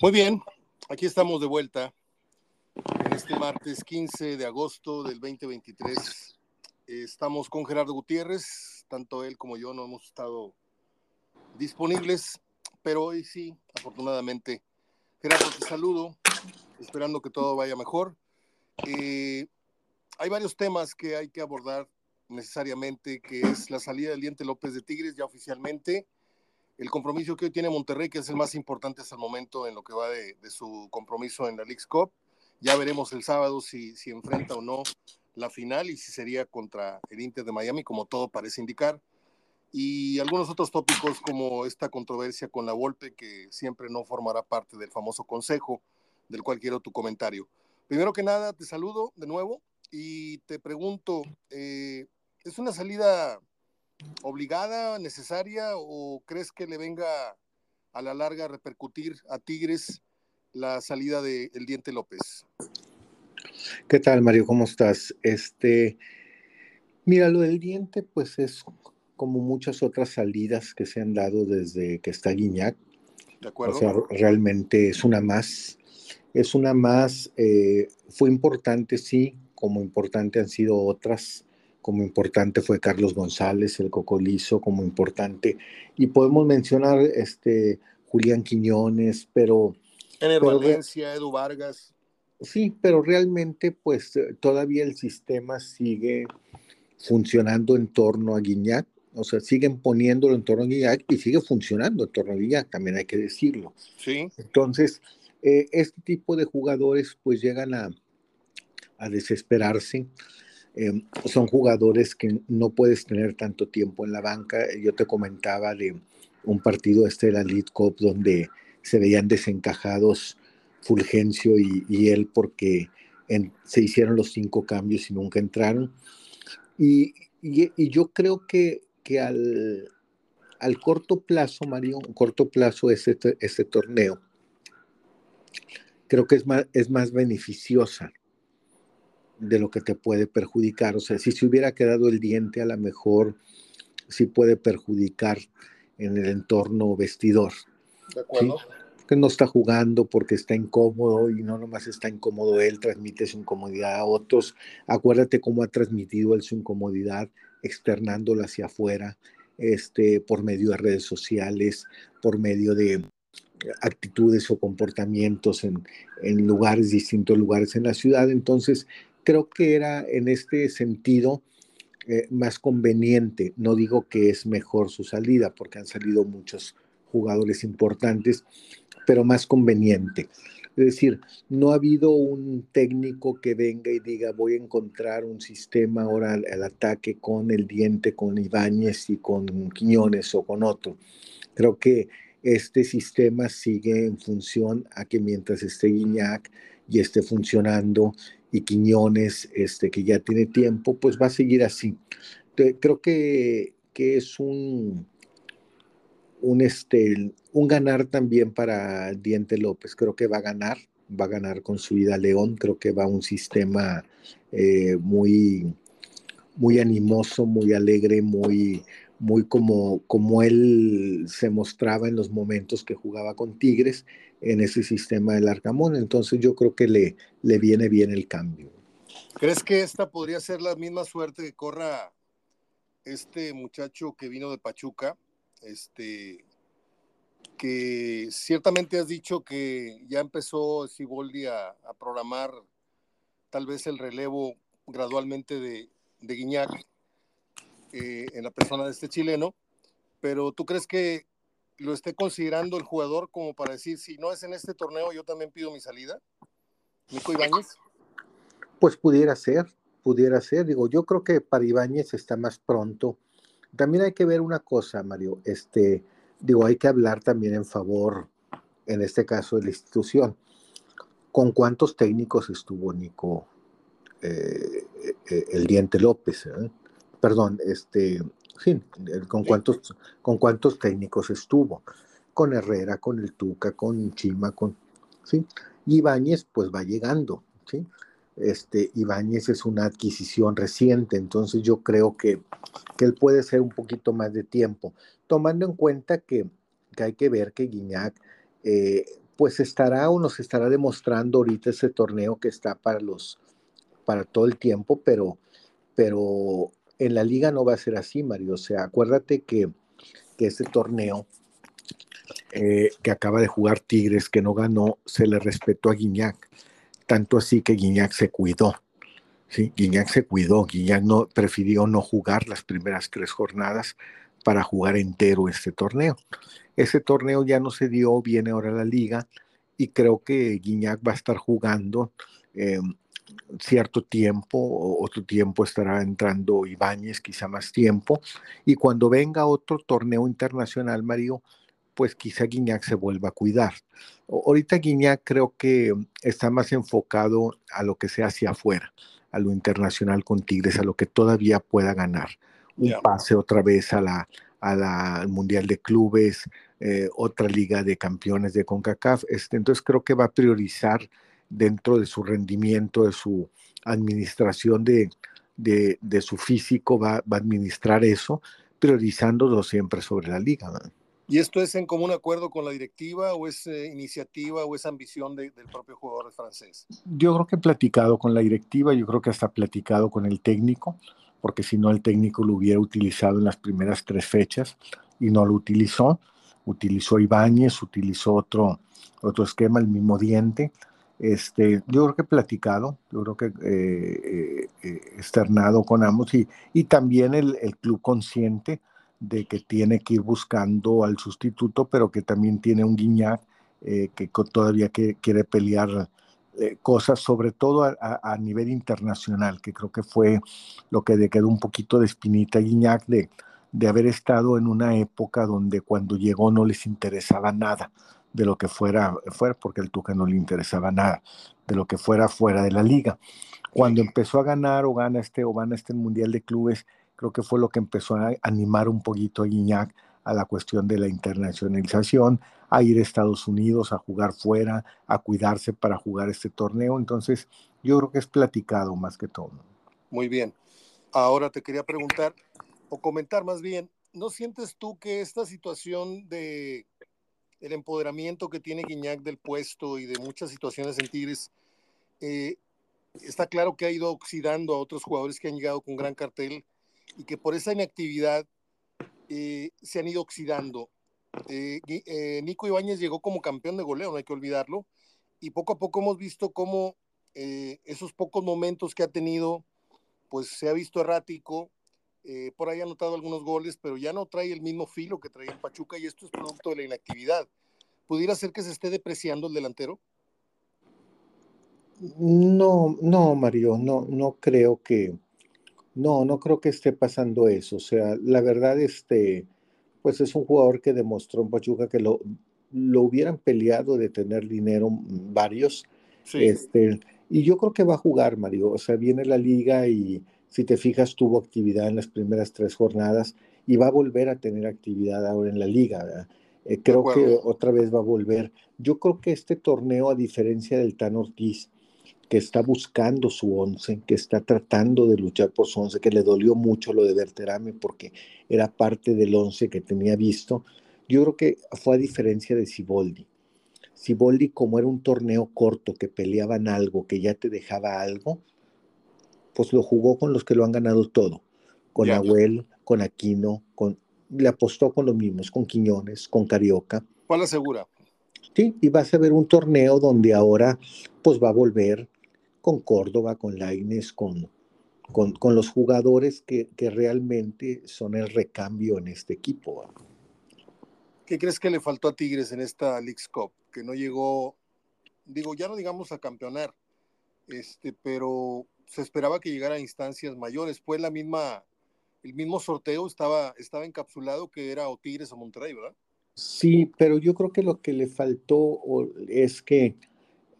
Muy bien, aquí estamos de vuelta en este martes 15 de agosto del 2023. Estamos con Gerardo Gutiérrez, tanto él como yo no hemos estado disponibles, pero hoy sí, afortunadamente. Gerardo, te saludo, esperando que todo vaya mejor. Eh, hay varios temas que hay que abordar necesariamente, que es la salida del Diente López de Tigres ya oficialmente, el compromiso que hoy tiene Monterrey, que es el más importante hasta el momento en lo que va de, su compromiso en la League's Cup. Ya veremos el sábado si, si enfrenta o no la final y si sería contra el Inter de Miami, como todo parece indicar. Y algunos otros tópicos como esta controversia con la Volpe, que siempre no formará parte del famoso consejo, del cual quiero tu comentario. Primero que nada, te saludo de nuevo y te pregunto, eh, ¿es una salida obligada, necesaria o crees que le venga a la larga a repercutir a Tigres la salida de El Diente López? ¿Qué tal, Mario? ¿Cómo estás? Este, mira, lo del diente, pues es como muchas otras salidas que se han dado desde que está Guiñac. De acuerdo. O sea, realmente es una más. Es una más. Eh, fue importante, sí, como importante han sido otras como importante fue Carlos González, el Cocolizo, como importante. Y podemos mencionar este, Julián Quiñones, pero... En Valencia, Edu Vargas. Sí, pero realmente pues todavía el sistema sigue funcionando en torno a Guiñac, o sea, siguen poniéndolo en torno a Guiñac y sigue funcionando en torno a Guiñac, también hay que decirlo. Sí. Entonces, eh, este tipo de jugadores pues llegan a, a desesperarse, Em, son jugadores que no puedes tener tanto tiempo en la banca. Yo te comentaba de un partido este de la League Cup donde se veían desencajados Fulgencio y, él porque se hicieron los cinco cambios y nunca entraron. Y, yo creo que, que al, al, corto plazo, Mario, corto plazo este, este torneo, creo que es más, es más beneficiosa de lo que te puede perjudicar. O sea, si se hubiera quedado el diente, a lo mejor sí puede perjudicar en el entorno vestidor. De acuerdo. Que no está jugando porque está incómodo y no nomás está incómodo él, transmite su incomodidad a otros. Acuérdate cómo ha transmitido él su incomodidad, externándola hacia afuera, este, por medio de redes sociales, por medio de actitudes o comportamientos en, en lugares, distintos lugares en la ciudad. Entonces, creo que era en este sentido eh, más conveniente. No digo que es mejor su salida, porque han salido muchos jugadores importantes, pero más conveniente. Es decir, no ha habido un técnico que venga y diga voy a encontrar un sistema ahora al, ataque con el diente, con Ibáñez y con Quiñones o con otro. Creo que este sistema sigue en función a que mientras esté Guiñac y esté funcionando y Quiñones, este, que ya tiene tiempo, pues va a seguir así. creo que, que es un, un, este, un ganar también para Diente López. Creo que va a ganar, va a ganar con su ida a León. Creo que va a un sistema eh, muy, muy animoso, muy alegre, muy, muy como, como él se mostraba en los momentos que jugaba con Tigres en ese sistema del Arcamón. Entonces yo creo que le, le viene bien el cambio. ¿Crees que esta podría ser la misma suerte que corra este muchacho que vino de Pachuca? Este, que ciertamente has dicho que ya empezó Siboldi a, a programar tal vez el relevo gradualmente de, de Guiñac eh, en la persona de este chileno, pero ¿tú crees que lo esté considerando el jugador como para decir, si no es en este torneo, yo también pido mi salida? Nico Ibáñez. Pues pudiera ser, pudiera ser. Digo, yo creo que para Ibáñez está más pronto. También hay que ver una cosa, Mario. Este, digo, hay que hablar también en favor, en este caso, de la institución. ¿Con cuántos técnicos estuvo Nico eh, eh, el Diente López? Eh? perdón, este, sí, con cuántos, con cuántos técnicos estuvo, con Herrera, con el Tuca, con Chima, con, sí, Ibáñez pues va llegando, sí, este, Ibáñez es una adquisición reciente, entonces yo creo que, que él puede ser un poquito más de tiempo, tomando en cuenta que, que hay que ver que Guiñac, eh, pues estará o nos estará demostrando ahorita ese torneo que está para los para todo el tiempo, pero pero en la liga no va a ser así, Mario. O sea, acuérdate que, que ese torneo eh, que acaba de jugar Tigres, que no ganó, se le respetó a Guiñac. Tanto así que Guiñac se cuidó. ¿sí? Guiñac se cuidó. Guiñac no, prefirió no jugar las primeras tres jornadas para jugar entero este torneo. Ese torneo ya no se dio, viene ahora la liga y creo que Guiñac va a estar jugando eh, cierto tiempo, otro tiempo estará entrando Ibáñez, quizá más tiempo, y cuando venga otro torneo internacional, Mario, pues quizá Guiñac se vuelva a cuidar. Ahorita Guiñac creo que está más enfocado a lo que sea hacia afuera, a lo internacional con Tigres, a lo que todavía pueda ganar. Un pase otra vez a la, al Mundial de Clubes, eh, otra Liga de Campeones de CONCACAF. Este, entonces creo que va a priorizar dentro de su rendimiento, de su administración de, de, su físico, va, va, a administrar eso, priorizándolo siempre sobre la liga. ¿Y esto es en común acuerdo con la directiva o es eh, iniciativa o es ambición del propio jugador francés? Yo creo que he platicado con la directiva, yo creo que hasta platicado con el técnico, porque si no el técnico lo hubiera utilizado en las primeras tres fechas y no lo utilizó. Utilizó Ibáñez, utilizó otro, otro esquema, el mismo diente. Este, yo creo que he platicado, yo creo que eh, eh, externado con ambos y, y también el, el, club consciente de que tiene que ir buscando al sustituto, pero que también tiene un Guiñac eh, que todavía que, quiere pelear eh, cosas, sobre todo a, nivel internacional, que creo que fue lo que le quedó un poquito de espinita a Guiñac de, de haber estado en una época donde cuando llegó no les interesaba nada de lo que fuera, fuera, porque el Tuca no le interesaba nada, de lo que fuera fuera de la liga. Cuando empezó a ganar o gana este o gana este Mundial de Clubes, creo que fue lo que empezó a animar un poquito a Guiñac a la cuestión de la internacionalización, a ir a Estados Unidos, a jugar fuera, a cuidarse para jugar este torneo. Entonces, yo creo que es platicado más que todo. Muy bien. Ahora te quería preguntar, o comentar más bien, ¿no sientes tú que esta situación de el empoderamiento que tiene Guiñac del puesto y de muchas situaciones en Tigres, eh, está claro que ha ido oxidando a otros jugadores que han llegado con gran cartel y que por esa inactividad eh, se han ido oxidando. Eh, Nico Ibáñez llegó como campeón de goleo, no hay que olvidarlo, y poco a poco hemos visto cómo esos pocos momentos que ha tenido, pues se ha visto errático, eh, por ahí ha anotado algunos goles, pero ya no trae el mismo filo que traía en Pachuca y esto es producto de la inactividad. ¿Pudiera ser que se esté depreciando el delantero? No, no, Mario, no, no creo que, no, no creo que esté pasando eso. O sea, la verdad, este, pues es un jugador que demostró en Pachuca que lo, lo hubieran peleado de tener dinero varios. Este, y yo creo que va a jugar, Mario. O sea, viene la liga y si te fijas, tuvo actividad en las primeras tres jornadas y va a volver a tener actividad ahora en la liga. Eh, creo que otra vez va a volver. Yo creo que este torneo, a diferencia del Tan Ortiz, que está buscando su once, que está tratando de luchar por su once, que le dolió mucho lo de Berterame porque era parte del once que tenía visto, yo creo que fue a diferencia de Siboldi. Siboldi, como era un torneo corto, que peleaban algo, que ya te dejaba algo, pues lo jugó con los que lo han ganado todo, con Abuel, con Aquino, con, le apostó con los mismos, con Quiñones, con Carioca. ¿Cuál asegura? Sí, y vas a ver un torneo donde ahora pues va a volver con Córdoba, con Laines, con, con, con, los jugadores que, que, realmente son el recambio en este equipo. ¿Qué crees que le faltó a Tigres en esta League's Cup? Que no llegó, digo, ya no digamos a campeonar, este, pero se esperaba que llegara a instancias mayores. Fue la misma, el mismo sorteo estaba, estaba encapsulado que era o Tigres o Monterrey, ¿verdad? Sí, pero yo creo que lo que le faltó es que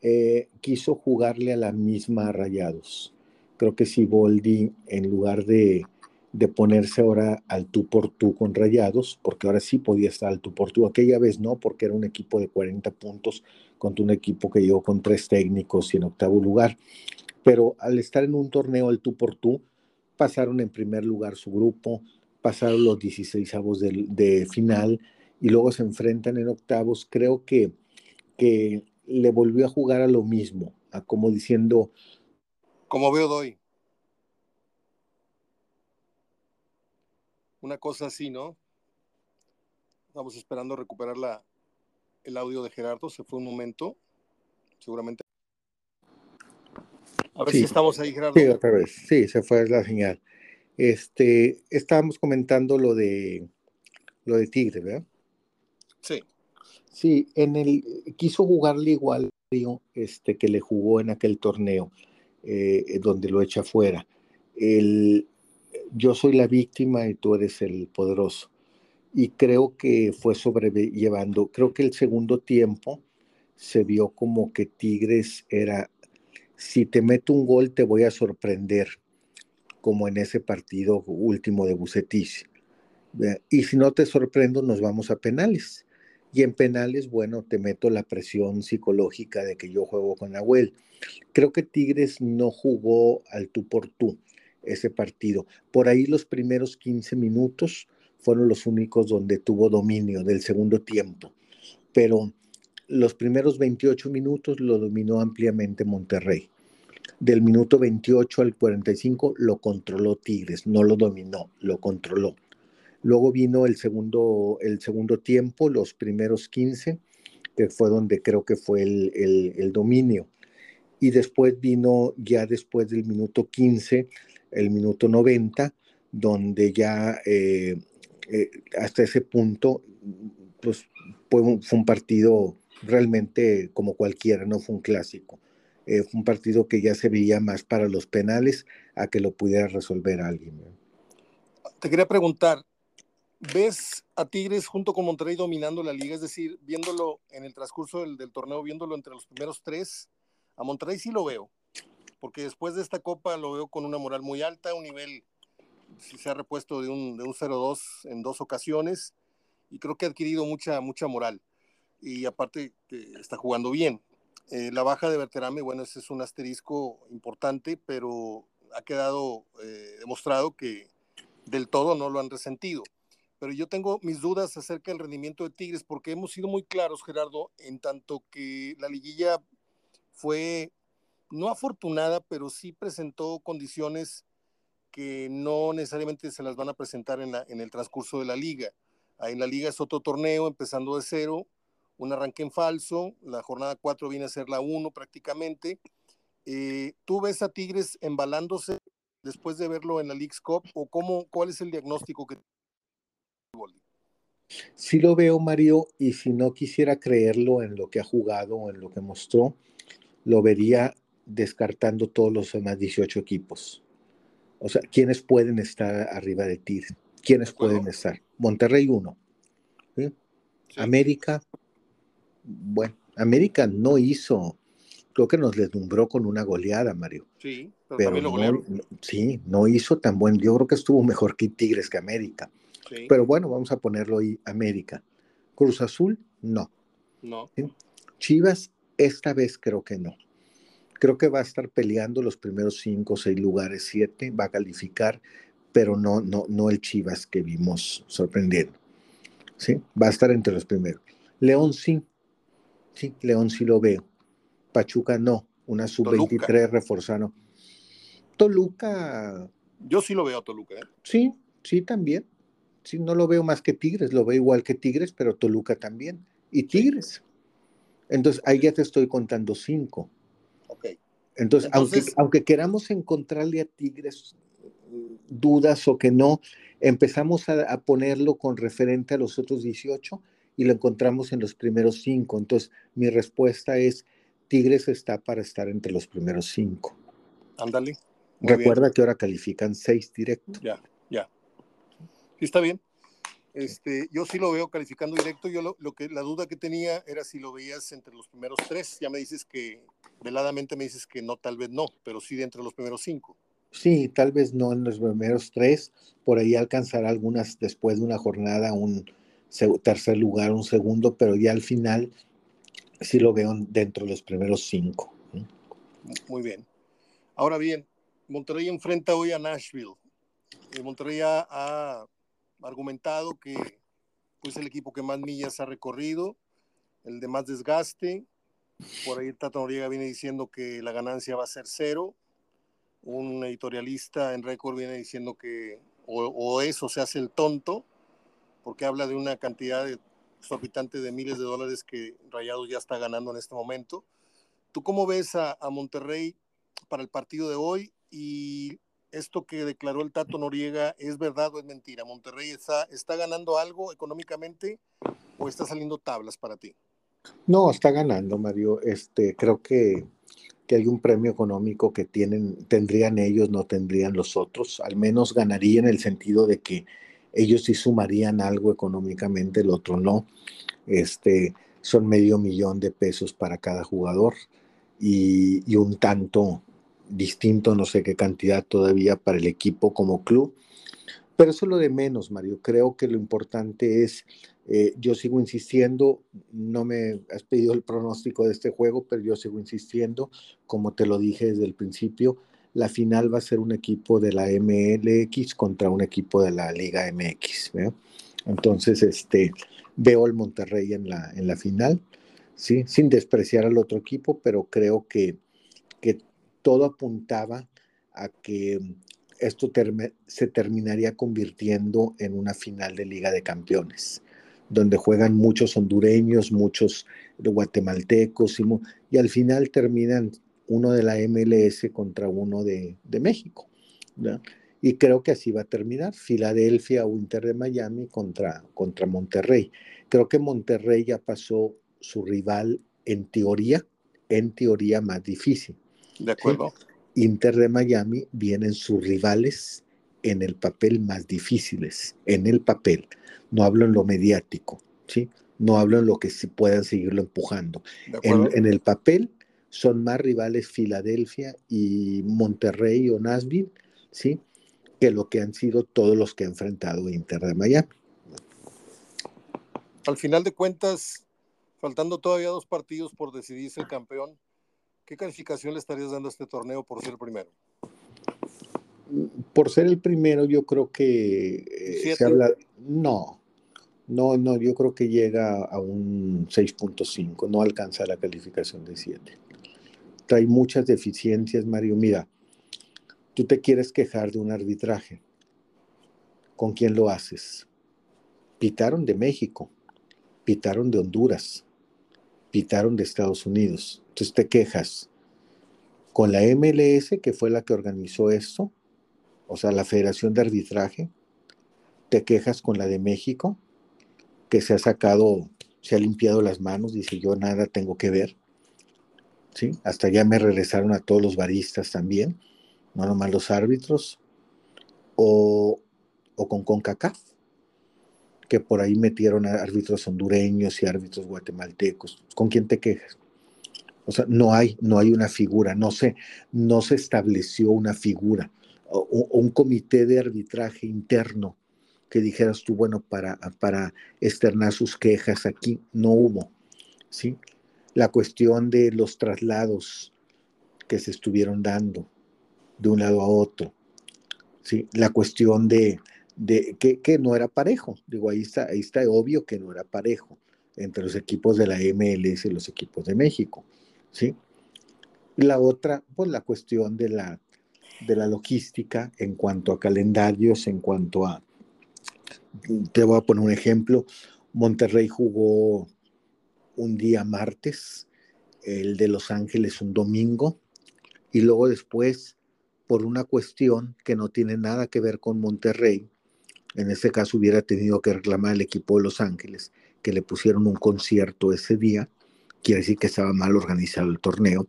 eh, quiso jugarle a la misma a Rayados. Creo que si Boldi, en lugar de, de, ponerse ahora al tú por tú con Rayados, porque ahora sí podía estar al tú por tú, aquella vez no, porque era un equipo de 40 puntos contra un equipo que llegó con tres técnicos y en octavo lugar pero al estar en un torneo el tú por tú, pasaron en primer lugar su grupo, pasaron los 16 avos de, final y luego se enfrentan en octavos. Creo que, que le volvió a jugar a lo mismo, a como diciendo... Como veo doy. Una cosa así, ¿no? Estamos esperando recuperar la, el audio de Gerardo, se fue un momento, seguramente. A ver si estamos ahí, Gerardo. Sí, otra vez, sí, se fue la señal. Este, estábamos comentando lo de lo de Tigre, ¿verdad? Sí. Sí, en el quiso jugarle igual este, que le jugó en aquel torneo, eh, donde lo echa fuera. El, yo soy la víctima y tú eres el poderoso. Y creo que fue sobrellevando, creo que el segundo tiempo se vio como que Tigres era, si te meto un gol te voy a sorprender, como en ese partido último de Bucetich. Y si no te sorprendo, nos vamos a penales. Y en penales, bueno, te meto la presión psicológica de que yo juego con Nahuel. Creo que Tigres no jugó al tú por tú ese partido. Por ahí los primeros 15 minutos fueron los únicos donde tuvo dominio del segundo tiempo. Pero los primeros 28 minutos lo dominó ampliamente Monterrey. Del minuto 28 al 45 lo controló Tigres, no lo dominó, lo controló. Luego vino el segundo, el segundo tiempo, los primeros 15, que fue donde creo que fue el, dominio. Y después vino ya después del minuto 15, el minuto 90, donde ya eh, eh, hasta ese punto, pues fue un, partido realmente como cualquiera, no fue un clásico. Eh, fue un partido que ya se veía más para los penales a que lo pudiera resolver alguien. Te quería preguntar, ¿Ves a Tigres junto con Monterrey dominando la liga? Es decir, viéndolo en el transcurso del, torneo, viéndolo entre los primeros tres, a Monterrey sí lo veo, porque después de esta copa lo veo con una moral muy alta, un nivel, si se ha repuesto de un, de un 0-2 en dos ocasiones, y creo que ha adquirido mucha, mucha moral. Y aparte que está jugando bien. Eh, la baja de Berterame, bueno, ese es un asterisco importante, pero ha quedado eh, demostrado que del todo no lo han resentido pero yo tengo mis dudas acerca del rendimiento de Tigres porque hemos sido muy claros, Gerardo, en tanto que la liguilla fue no afortunada, pero sí presentó condiciones que no necesariamente se las van a presentar en, en el transcurso de la liga. Ahí en la liga es otro torneo, empezando de cero, un arranque en falso, la jornada 4 viene a ser la 1 prácticamente. Eh, ¿Tú ves a Tigres embalándose después de verlo en la League's Cup o cómo, cuál es el diagnóstico que Sí lo veo, Mario, y si no quisiera creerlo en lo que ha jugado o en lo que mostró, lo vería descartando todos los demás 18 equipos. O sea, ¿quiénes pueden estar arriba de ti? ¿Quiénes pueden estar? Monterrey 1. América, bueno, América no hizo, creo que nos deslumbró con una goleada, Mario. Sí, pero, no, sí, no hizo tan buen, yo creo que estuvo mejor que Tigres que América. Pero bueno, vamos a ponerlo ahí, América. Cruz Azul, no. No. Chivas, esta vez creo que no. Creo que va a estar peleando los primeros cinco, seis lugares, siete, va a calificar, pero no, no, no el Chivas que vimos sorprendiendo. ¿Sí? Va a estar entre los primeros. León sí, sí, León sí lo veo. Pachuca no, una sub-23 reforzando. Toluca. Yo sí lo veo a Toluca. ¿eh? Sí, sí, también. Sí, no lo veo más que Tigres, lo veo igual que Tigres, pero Toluca también. Y Tigres. Entonces, ahí ya te estoy contando cinco. Ok. Entonces, Aunque, aunque queramos encontrarle a Tigres mm, dudas o que no, empezamos a, ponerlo con referente a los otros 18 y lo encontramos en los primeros cinco. Entonces, mi respuesta es, Tigres está para estar entre los primeros cinco. Ándale. Recuerda que ahora califican seis directos. Ya, ya está bien. Este, yo sí lo veo calificando directo. Yo lo, que la duda que tenía era si lo veías entre los primeros tres. Ya me dices que veladamente me dices que no, tal vez no, pero sí de entre los primeros cinco. Sí, tal vez no en los primeros tres. Por ahí alcanzará algunas después de una jornada un tercer lugar, un segundo, pero ya al final sí lo veo dentro de los primeros cinco. Muy bien. Ahora bien, Monterrey enfrenta hoy a Nashville. Eh, Monterrey ha argumentado que es pues, el equipo que más millas ha recorrido el de más desgaste. Por ahí Tato Noriega viene diciendo que la ganancia va a ser cero. Un editorialista en récord viene diciendo que o, eso se hace el tonto, porque habla de una cantidad de exorbitante de miles de dólares que Rayados ya está ganando en este momento. ¿Tú cómo ves a, a Monterrey para el partido de hoy? Y esto que declaró el Tato Noriega, ¿es verdad o es mentira? ¿Monterrey está, está ganando algo económicamente o está saliendo tablas para ti? No, está ganando, Mario. Este, creo que, que hay un premio económico que tienen, tendrían ellos, no tendrían los otros. Al menos ganaría en el sentido de que ellos sí sumarían algo económicamente, el otro no. Este, son medio millón de pesos para cada jugador y, un tanto distinto, no sé qué cantidad todavía para el equipo como club. Pero eso es lo de menos, Mario. Creo que lo importante es, eh, yo sigo insistiendo, no me has pedido el pronóstico de este juego, pero yo sigo insistiendo, como te lo dije desde el principio, la final va a ser un equipo de la MLX contra un equipo de la Liga MX. Entonces, este, veo al Monterrey en la, en la final, ¿sí? sin despreciar al otro equipo, pero creo que, que todo apuntaba a que esto se terminaría convirtiendo en una final de Liga de Campeones, donde juegan muchos hondureños, muchos guatemaltecos, y, y al final terminan uno de la MLS contra uno de, México. Y creo que así va a terminar, Filadelfia o Inter de Miami contra, contra Monterrey. Creo que Monterrey ya pasó su rival en teoría, en teoría más difícil. De acuerdo. Inter de Miami vienen sus rivales en el papel más difíciles, en el papel. No hablo en lo mediático, ¿sí? No hablo en lo que se puedan seguirlo empujando. En, el papel son más rivales Filadelfia y Monterrey o Nashville, ¿sí? Que lo que han sido todos los que ha enfrentado Inter de Miami. Al final de cuentas, faltando todavía dos partidos por decidirse el campeón, ¿Qué calificación le estarías dando a este torneo por ser el primero? Por ser el primero, yo creo que eh, se habla. No, no, no, yo creo que llega a un 6.5, no alcanza la calificación de 7. Trae muchas deficiencias, Mario. Mira, tú te quieres quejar de un arbitraje. ¿Con quién lo haces? Pitaron de México, pitaron de Honduras, pitaron de Estados Unidos. Entonces te quejas con la MLS, que fue la que organizó esto, o sea, la Federación de Arbitraje, te quejas con la de México, que se ha sacado, se ha limpiado las manos, dice yo nada tengo que ver. Hasta ya me regresaron a todos los baristas también, no nomás los árbitros, o, o con CONCACAF que por ahí metieron árbitros hondureños y árbitros guatemaltecos. ¿Con quién te quejas? O sea, no hay, no hay una figura, no se, no se estableció una figura o, un comité de arbitraje interno que dijeras tú, bueno, para, para externar sus quejas aquí, no hubo, ¿sí? La cuestión de los traslados que se estuvieron dando de un lado a otro, ¿sí? La cuestión de, que, que, no era parejo. Digo, ahí está, ahí está obvio que no era parejo entre los equipos de la MLS y los equipos de México, ¿sí? La otra, pues la cuestión de la, de la logística en cuanto a calendarios, en cuanto a, te voy a poner un ejemplo, Monterrey jugó un día martes, el de Los Ángeles un domingo, y luego después, por una cuestión que no tiene nada que ver con Monterrey, en este caso hubiera tenido que reclamar al equipo de Los Ángeles que le pusieron un concierto ese día, quiere decir que estaba mal organizado el torneo,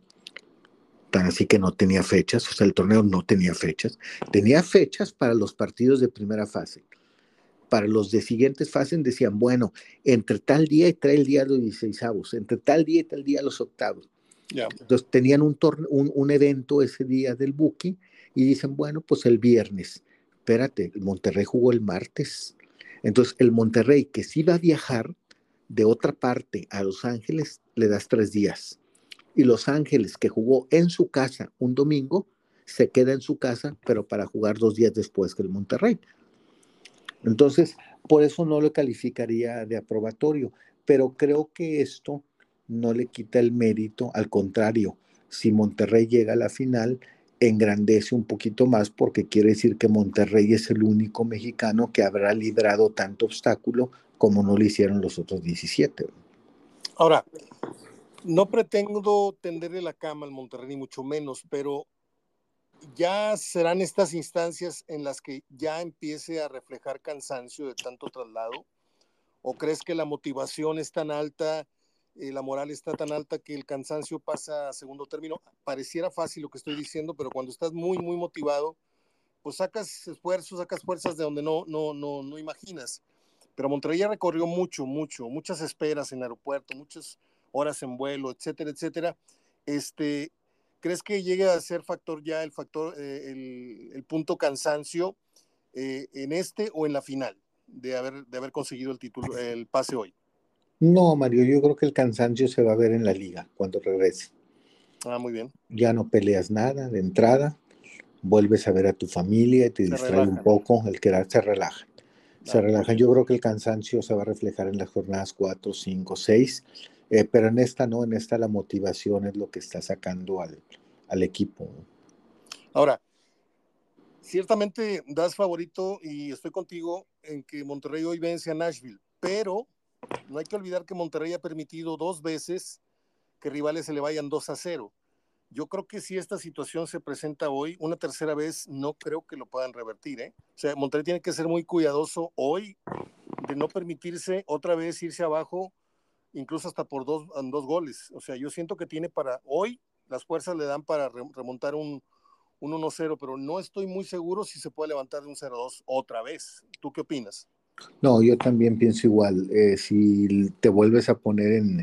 tan así que no tenía fechas, o sea, el torneo no tenía fechas, tenía fechas para los partidos de primera fase. Para los de siguientes fases decían, bueno, entre tal día y tal día los 16 entre tal día y tal día los octavos. Entonces tenían un, un, un evento ese día del Buki y dicen, bueno, pues el viernes espérate, el Monterrey jugó el martes. Entonces, el Monterrey que sí va a viajar de otra parte a Los Ángeles, le das tres días. Y Los Ángeles, que jugó en su casa un domingo, se queda en su casa, pero para jugar dos días después que el Monterrey. Entonces, por eso no lo calificaría de aprobatorio, pero creo que esto no le quita el mérito, al contrario, si Monterrey llega a la final, engrandece un poquito más porque quiere decir que Monterrey es el único mexicano que habrá librado tanto obstáculo como no lo hicieron los otros 17. Ahora, no pretendo tenderle la cama al Monterrey, ni mucho menos, pero ya serán estas instancias en las que ya empiece a reflejar cansancio de tanto traslado. ¿O crees que la motivación es tan alta, eh, la moral está tan alta que el cansancio pasa a segundo término? Pareciera fácil lo que estoy diciendo, pero cuando estás muy, muy motivado, pues sacas esfuerzos, sacas fuerzas de donde no, no, no, no imaginas. Pero Monterrey recorrió mucho, mucho, muchas esperas en aeropuerto, muchas horas en vuelo, etcétera, etcétera. Este, ¿Crees que llegue a ser factor ya el factor, eh, el, punto cansancio eh, en este o en la final de haber, de haber conseguido el título, el pase hoy? No, Mario, yo creo que el cansancio se va a ver en la liga cuando regrese. Ah, muy bien. Ya no peleas nada de entrada, vuelves a ver a tu familia y te distrae un poco, el que se relaja. Se relaja. Yo creo que el cansancio se va a reflejar en las jornadas 4, 5, 6 eh, pero en esta no, en esta la motivación es lo que está sacando al, al equipo. Ahora, ciertamente das favorito y estoy contigo en que Monterrey hoy vence a Nashville, pero no hay que olvidar que Monterrey ha permitido dos veces que rivales se le vayan 2 a 0. Yo creo que si esta situación se presenta hoy, una tercera vez, no creo que lo puedan revertir. ¿eh? O sea, Monterrey tiene que ser muy cuidadoso hoy de no permitirse otra vez irse abajo incluso hasta por dos, dos goles. O sea, yo siento que tiene para hoy, las fuerzas le dan para remontar un, un 1-0, pero no estoy muy seguro si se puede levantar de un 0-2 otra vez. ¿Tú qué opinas? No, yo también pienso igual. Eh, si te vuelves a poner en,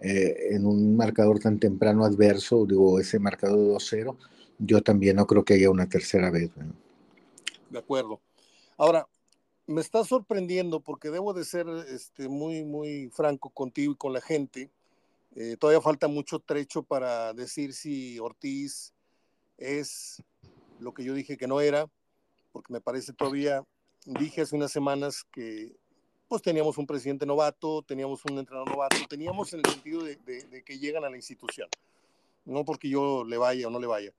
eh, en un marcador tan temprano adverso, digo, ese marcador de 2-0, yo también no creo que haya una tercera vez. De acuerdo. Ahora, me está sorprendiendo porque debo de ser este, muy, muy franco contigo y con la gente. Eh, todavía falta mucho trecho para decir si Ortiz es lo que yo dije que no era, porque me parece todavía, dije hace unas semanas que pues teníamos un presidente novato, teníamos un entrenador novato, teníamos en el sentido de, de que llegan a la institución, no porque yo le vaya o no le vaya,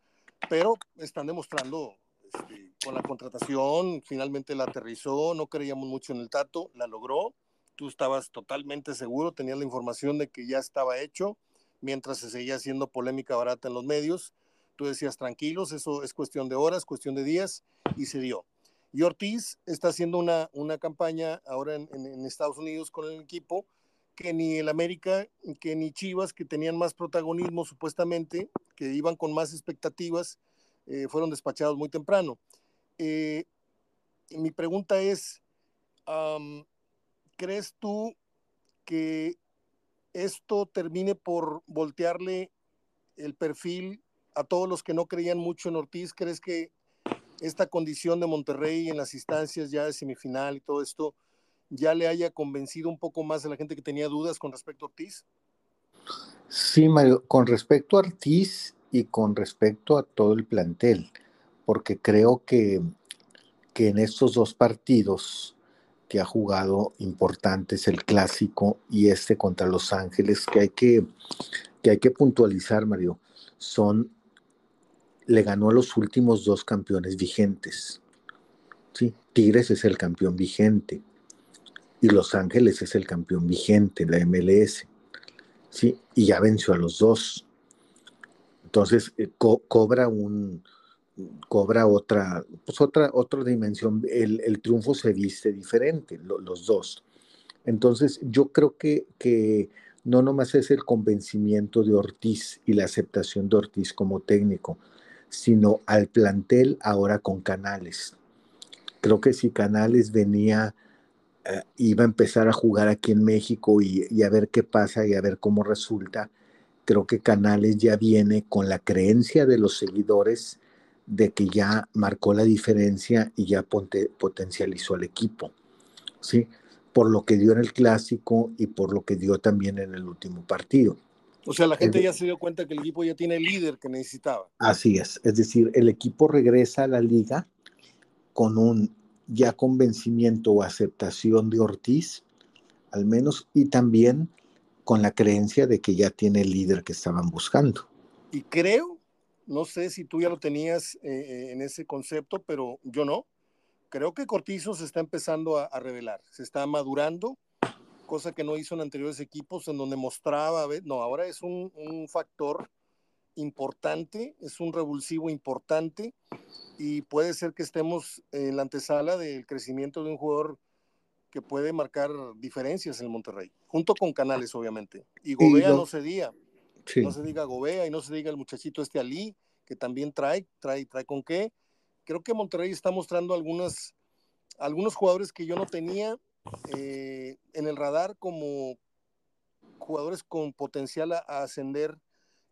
pero están demostrando este, con la contratación, finalmente la aterrizó, no creíamos mucho en el Tato, la logró, tú estabas totalmente seguro, tenías la información de que ya estaba hecho, mientras se seguía haciendo polémica barata en los medios, tú decías tranquilos, eso es cuestión de horas, cuestión de días, y se dio. Y Ortiz está haciendo una, una campaña ahora en, en Estados Unidos con el equipo, que ni el América, que ni Chivas, que tenían más protagonismo supuestamente, que iban con más expectativas, eh, fueron despachados muy temprano. Eh, mi pregunta es, ¿crees tú que esto termine por voltearle el perfil a todos los que no creían mucho en Ortiz? ¿Crees que esta condición de Monterrey en las instancias ya de semifinal y todo esto ya le haya convencido un poco más a la gente que tenía dudas con respecto a Ortiz? Sí, Mario, con respecto a Ortiz, y con respecto a todo el plantel, porque creo que, que en estos dos partidos que ha jugado importantes, el clásico y este contra Los Ángeles, que hay que, que, hay que puntualizar, Mario, son, le ganó a los últimos dos campeones vigentes. ¿sí? Tigres es el campeón vigente y Los Ángeles es el campeón vigente, la MLS. ¿sí? Y ya venció a los dos. Entonces eh, cobra un cobra otra, pues otra, otra dimensión. El, triunfo se viste diferente, los dos. Entonces, yo creo que, que no nomás es el convencimiento de Ortiz y la aceptación de Ortiz como técnico, sino al plantel ahora con Canales. Creo que si Canales venía, eh, iba a empezar a jugar aquí en México y, y, a ver qué pasa y a ver cómo resulta, creo que Canales ya viene con la creencia de los seguidores de que ya marcó la diferencia y ya potencializó al equipo, ¿sí? Por lo que dio en el clásico y por lo que dio también en el último partido. O sea, la gente ya se dio cuenta que el equipo ya tiene el líder que necesitaba. Así es, es decir, el equipo regresa a la liga con un ya convencimiento o aceptación de Ortiz, al menos, y también con la creencia de que ya tiene el líder que estaban buscando. Y creo, no sé si tú ya lo tenías eh, eh, en ese concepto, pero yo no. Creo que Cortizo se está empezando a, revelar, se está madurando, cosa que no hizo en anteriores equipos en donde mostraba, no, ahora es un, un factor importante, es un revulsivo importante y puede ser que estemos en la antesala del crecimiento de un jugador que puede marcar diferencias en el Monterrey, junto con Canales, obviamente. Y Gobea no se no se diga Gobea y no se diga el muchachito este Ali, que también trae, trae, trae con qué. Creo que Monterrey está mostrando algunas, algunos jugadores que yo no tenía eh, en el radar como jugadores con potencial a, ascender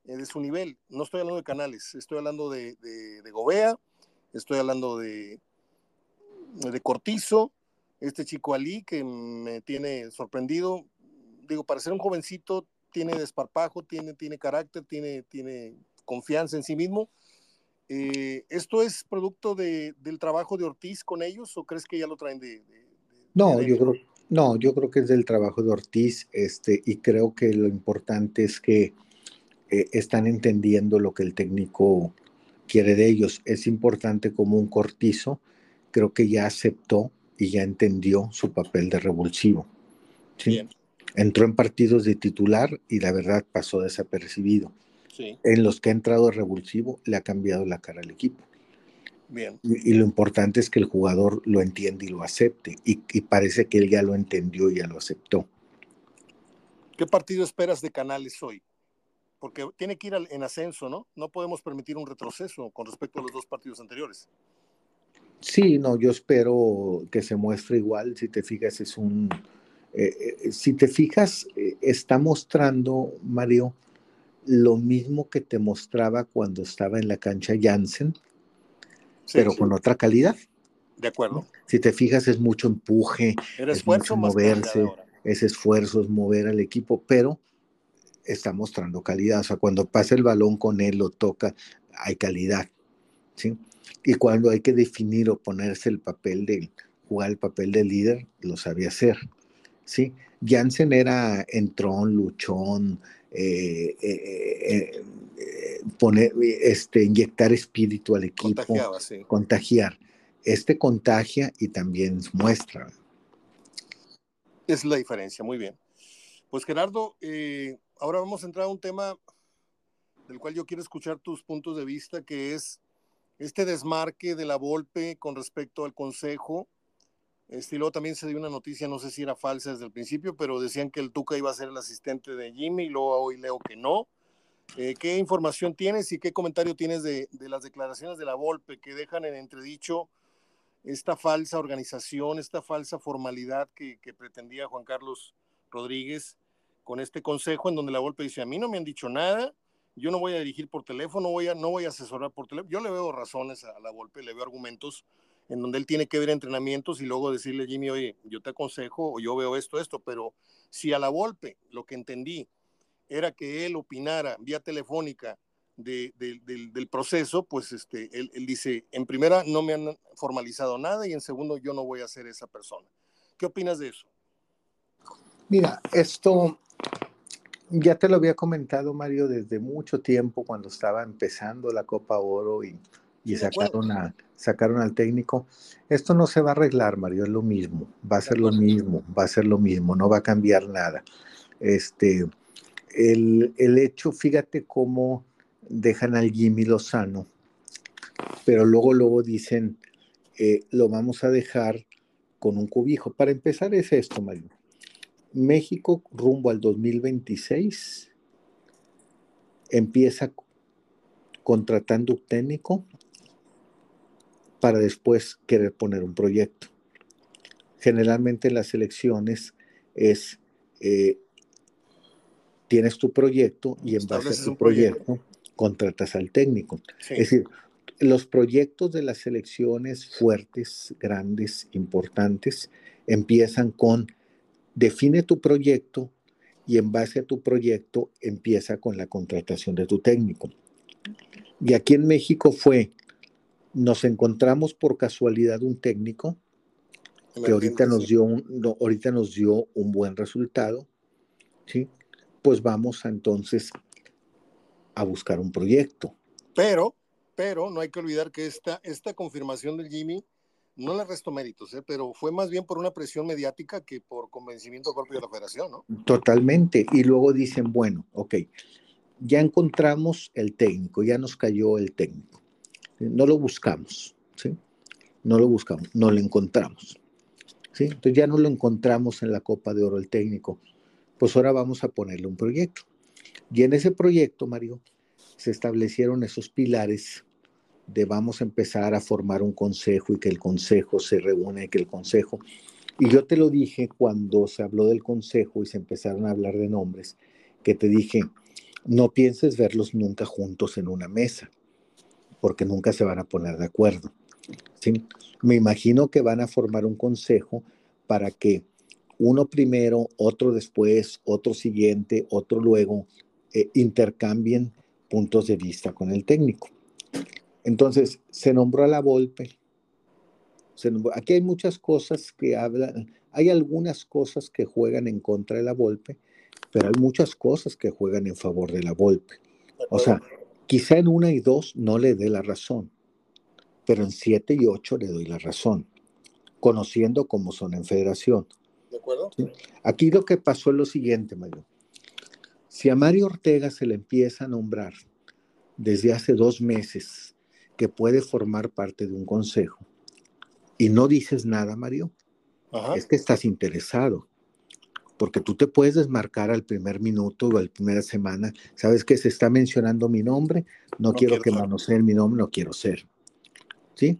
eh, de su nivel. No estoy hablando de Canales, estoy hablando de, de, de Gobea, estoy hablando de, de Cortizo, este chico Ali que me tiene sorprendido. Digo, para ser un jovencito, tiene desparpajo, tiene, tiene carácter, tiene, tiene confianza en sí mismo. Eh, ¿Esto es producto de, del trabajo de Ortiz con ellos o crees que ya lo traen de... no, yo creo, no, yo creo que es del trabajo de Ortiz este, y creo que lo importante es que eh, están entendiendo lo que el técnico quiere de ellos. Es importante como un cortizo, creo que ya aceptó y ya entendió su papel de revulsivo. ¿sí? Entró en partidos de titular y la verdad pasó desapercibido. En los que ha entrado de revulsivo le ha cambiado la cara al equipo. Bien. Y, lo importante es que el jugador lo entiende y lo acepte. Y, parece que él ya lo entendió y ya lo aceptó. ¿Qué partido esperas de Canales hoy? Porque tiene que ir en ascenso, ¿no? No podemos permitir un retroceso con respecto a los dos partidos anteriores. Sí, no, yo espero que se muestre igual. Si te fijas, es un. Eh, eh, si te fijas, eh, está mostrando, Mario, lo mismo que te mostraba cuando estaba en la cancha Jansen, pero con otra calidad. De acuerdo. Si te fijas, es mucho empuje, es mucho moverse, es esfuerzo, es mover al equipo, pero está mostrando calidad. O sea, cuando pasa el balón con él, lo toca, hay calidad. ¿sí? Y cuando hay que definir o ponerse el papel de jugar el papel de líder, lo sabía hacer. ¿Sí? Jansen era entrón, luchón, eh, eh, eh, poner, este, inyectar espíritu al equipo, contagiar. Este contagia y también muestra. Es la diferencia, muy bien. Pues Gerardo, ahora vamos a entrar a un tema del cual yo quiero escuchar tus puntos de vista, que es este desmarque de la Volpe con respecto al Consejo. Este, y luego también se dio una noticia, no sé si era falsa desde el principio, pero decían que el Tuca iba a ser el asistente de Jimmy, y luego hoy leo que no. Eh, ¿Qué información tienes y qué comentario tienes de, las declaraciones de la Volpe que dejan en entredicho esta falsa organización, esta falsa formalidad que, pretendía Juan Carlos Rodríguez con este consejo en donde la Volpe dice, a mí no me han dicho nada, yo no voy a dirigir por teléfono, no voy a asesorar por teléfono. Yo le veo razones a la golpe, le veo argumentos en donde él tiene que ver entrenamientos y luego decirle, Jimmy, oye, yo te aconsejo o yo veo esto, esto, pero si a la golpe lo que entendí era que él opinara vía telefónica de, del proceso, pues este, él, él dice, en primera, no me han formalizado nada y en segundo, yo no voy a ser esa persona. ¿Qué opinas de eso? Mira, esto ya te lo había comentado, Mario, desde mucho tiempo cuando estaba empezando la Copa Oro y, sacaron, a, sacaron al técnico. Esto no se va a arreglar, Mario, es lo mismo, va a ser lo mismo, va a ser lo mismo, no va a cambiar nada. Este, el, hecho, fíjate cómo dejan al Jimmy Lozano, pero luego, luego dicen, eh, lo vamos a dejar con un cubijo. Para empezar es esto, Mario México rumbo al 2026 empieza contratando un técnico para después querer poner un proyecto. Generalmente en las elecciones es, eh, tienes tu proyecto y en base a tu proyecto, contratas al técnico. Es decir, los proyectos de las elecciones fuertes, grandes, importantes, empiezan con define tu proyecto y en base a tu proyecto empieza con la contratación de tu técnico. Y aquí en México fue, nos encontramos por casualidad un técnico que ahorita nos dio un, ahorita nos dio un buen resultado, ¿sí? pues vamos entonces a buscar un proyecto. Pero, pero no hay que olvidar que esta, esta confirmación del Jimmy, no le resto méritos, ¿eh? pero fue más bien por una presión mediática que por convencimiento propio de la federación, ¿no? Totalmente. Y luego dicen, bueno, ok, ya encontramos el técnico, ya nos cayó el técnico. No lo buscamos, ¿sí? No lo buscamos, no lo encontramos. ¿sí? Entonces ya no lo encontramos en la Copa de Oro el técnico. Pues ahora vamos a ponerle un proyecto. Y en ese proyecto, Mario, se establecieron esos pilares de vamos a empezar a formar un consejo y que el consejo se reúne, que el consejo... Y yo te lo dije cuando se habló del consejo y se empezaron a hablar de nombres, que te dije, no pienses verlos nunca juntos en una mesa, porque nunca se van a poner de acuerdo. ¿sí? Me imagino que van a formar un consejo para que uno primero, otro después, otro siguiente, otro luego, eh, intercambien puntos de vista con el técnico. Entonces, se nombró a la Volpe. aquí hay muchas cosas que hablan, hay algunas cosas que juegan en contra de la Volpe, pero hay muchas cosas que juegan en favor de la Volpe. O sea, quizá en una y dos no le dé la razón, pero en siete y ocho le doy la razón, conociendo cómo son en federación. ¿De acuerdo? Aquí lo que pasó es lo siguiente, Mario. Si a Mario Ortega se le empieza a nombrar desde hace dos meses que puede formar parte de un consejo y no dices nada, Mario, es que estás interesado porque tú te puedes desmarcar al primer minuto o a la primera semana. Sabes que se está mencionando mi nombre, no, quiero, que manoseen mi nombre, no quiero ser. ¿Sí?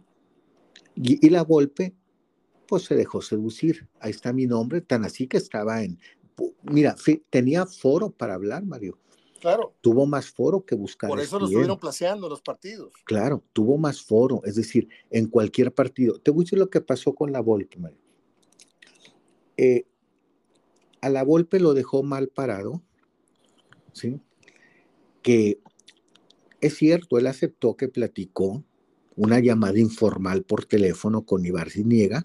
Y, la golpe, pues se dejó seducir. Ahí está mi nombre, tan así que estaba en. Mira, tenía foro para hablar, Mario. Claro. Tuvo más foro que buscar. Por eso lo estuvieron placeando los partidos. Claro, tuvo más foro. Es decir, en cualquier partido. Te voy a decir lo que pasó con la Volpe, Mario. Eh, a la Volpe lo dejó mal parado, ¿sí? Que es cierto, él aceptó que platicó una llamada informal por teléfono con Ibar Niega,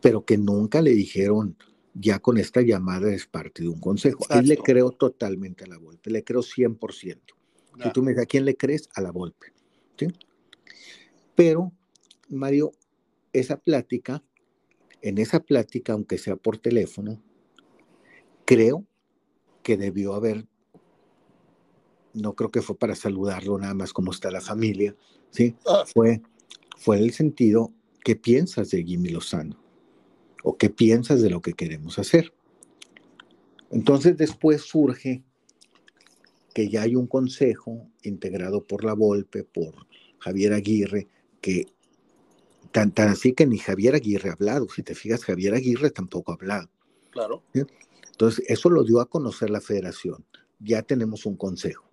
pero que nunca le dijeron, ya con esta llamada es parte de un consejo. Él le creo totalmente a la Volpe, le creo 100%. Si tú me dices, ¿a quién le crees? A la Volpe. ¿sí? Pero, Mario, esa plática, en esa plática, aunque sea por teléfono, creo que debió haber, no creo que fue para saludarlo nada más como está la familia, ¿sí? Ah. Fue, fue el sentido, ¿qué piensas de Jimmy Lozano? ¿O qué piensas de lo que queremos hacer? Entonces después surge que ya hay un consejo integrado por la Volpe, por Javier Aguirre, que tan, tan así que ni Javier Aguirre ha hablado. Si te fijas, Javier Aguirre tampoco ha hablado. Claro. Entonces, eso lo dio a conocer la federación. Ya tenemos un consejo.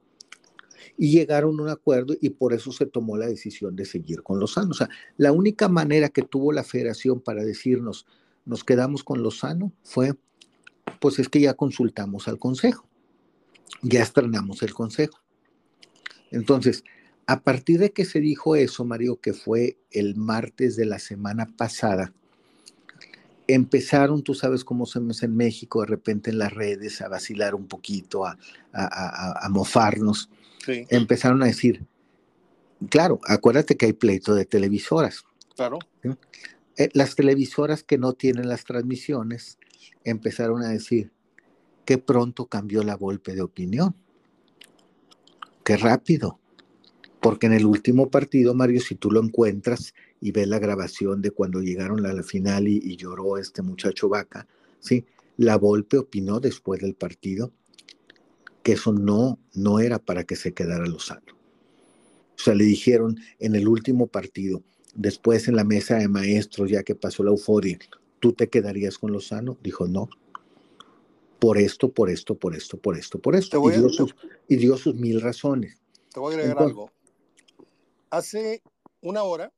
Y llegaron a un acuerdo y por eso se tomó la decisión de seguir con Lozano. O sea, la única manera que tuvo la federación para decirnos, nos quedamos con Lozano, fue, pues es que ya consultamos al consejo. Ya estrenamos el consejo. Entonces, a partir de que se dijo eso, Mario, que fue el martes de la semana pasada, empezaron, tú sabes cómo somos en México, de repente en las redes a vacilar un poquito, a, mofarnos. Empezaron a decir, claro, acuérdate que hay pleito de televisoras. Claro. Eh, las televisoras que no tienen las transmisiones empezaron a decir, qué pronto cambió la golpe de opinión. Qué rápido. Porque en el último partido, Mario, si tú lo encuentras, y ve la grabación de cuando llegaron a la final y, lloró este muchacho Vaca, ¿sí? La Volpe opinó después del partido que eso no, no era para que se quedara Lozano. O sea, le dijeron en el último partido, después en la mesa de maestros, ya que pasó la euforia, ¿tú te quedarías con Lozano? Dijo, no. Por esto, por esto, por esto, por esto, por esto. Y dio, sus, y dio, sus, mil razones. Te voy a agregar algo. Hace una hora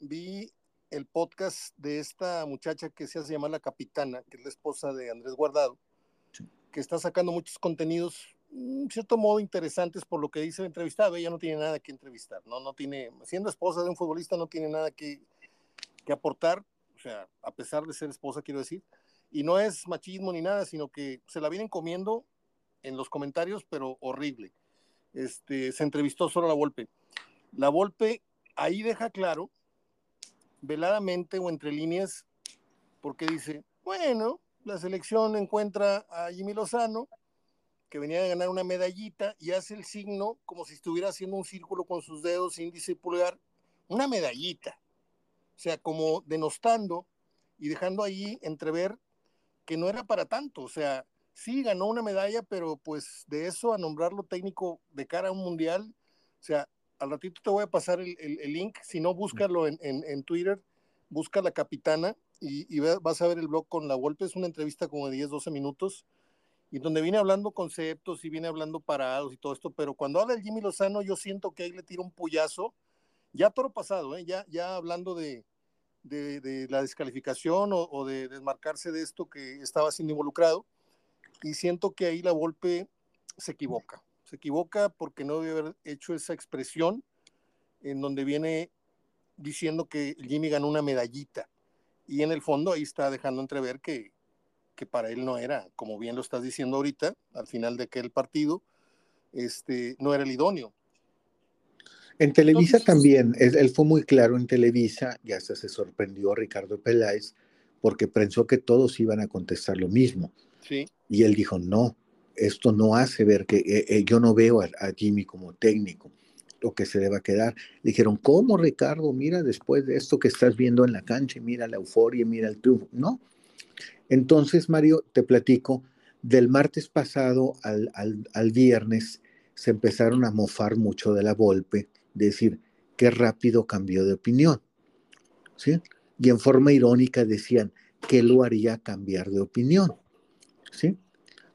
vi el podcast de esta muchacha que se hace llamar La Capitana, que es la esposa de Andrés Guardado, que está sacando muchos contenidos, en cierto modo, interesantes por lo que dice el entrevistado. Ella no tiene nada que entrevistar, ¿no? No tiene, siendo esposa de un futbolista, no tiene nada que, que aportar, o sea, a pesar de ser esposa, quiero decir. Y no es machismo ni nada, sino que se la vienen comiendo en los comentarios, pero horrible. Este, se entrevistó solo a la Volpe. La Volpe ahí deja claro, veladamente o entre líneas, porque dice, bueno, la selección encuentra a Jimmy Lozano, que venía de ganar una medallita, y hace el signo como si estuviera haciendo un círculo con sus dedos, índice y pulgar, una medallita. O sea, como denostando y dejando ahí entrever que no era para tanto. O sea, sí ganó una medalla, pero pues de eso a nombrarlo técnico de cara a un mundial, o sea, al ratito te voy a pasar el, link, si no, búscalo en, en, Twitter, busca la capitana y, y, vas a ver el blog con la golpe, es una entrevista como de 10, 12 minutos, y donde viene hablando conceptos y viene hablando parados y todo esto, pero cuando habla el Jimmy Lozano, yo siento que ahí le tira un puyazo, ya todo pasado, ¿eh? ya, ya hablando de, de, la descalificación o, de desmarcarse de esto que estaba siendo involucrado. Y siento que ahí la Volpe se equivoca. Se equivoca porque no debe haber hecho esa expresión en donde viene diciendo que Jimmy ganó una medallita. Y en el fondo ahí está dejando entrever que, que para él no era, como bien lo estás diciendo ahorita, al final de aquel partido, este, no era el idóneo. En Televisa también, él, fue muy claro en Televisa, ya hasta se sorprendió Ricardo Peláez, porque pensó que todos iban a contestar lo mismo. Sí. Y él dijo, no, esto no hace ver que eh, eh, yo no veo a, Jimmy como técnico, lo que se deba quedar. Dijeron, ¿cómo Ricardo? Mira, después de esto que estás viendo en la cancha, mira la euforia, mira el triunfo. No. Entonces, Mario, te platico, del martes pasado al, al, al viernes se empezaron a mofar mucho de la golpe decir, qué rápido cambió de opinión. ¿sí? Y en forma irónica decían, ¿qué lo haría cambiar de opinión? ¿sí?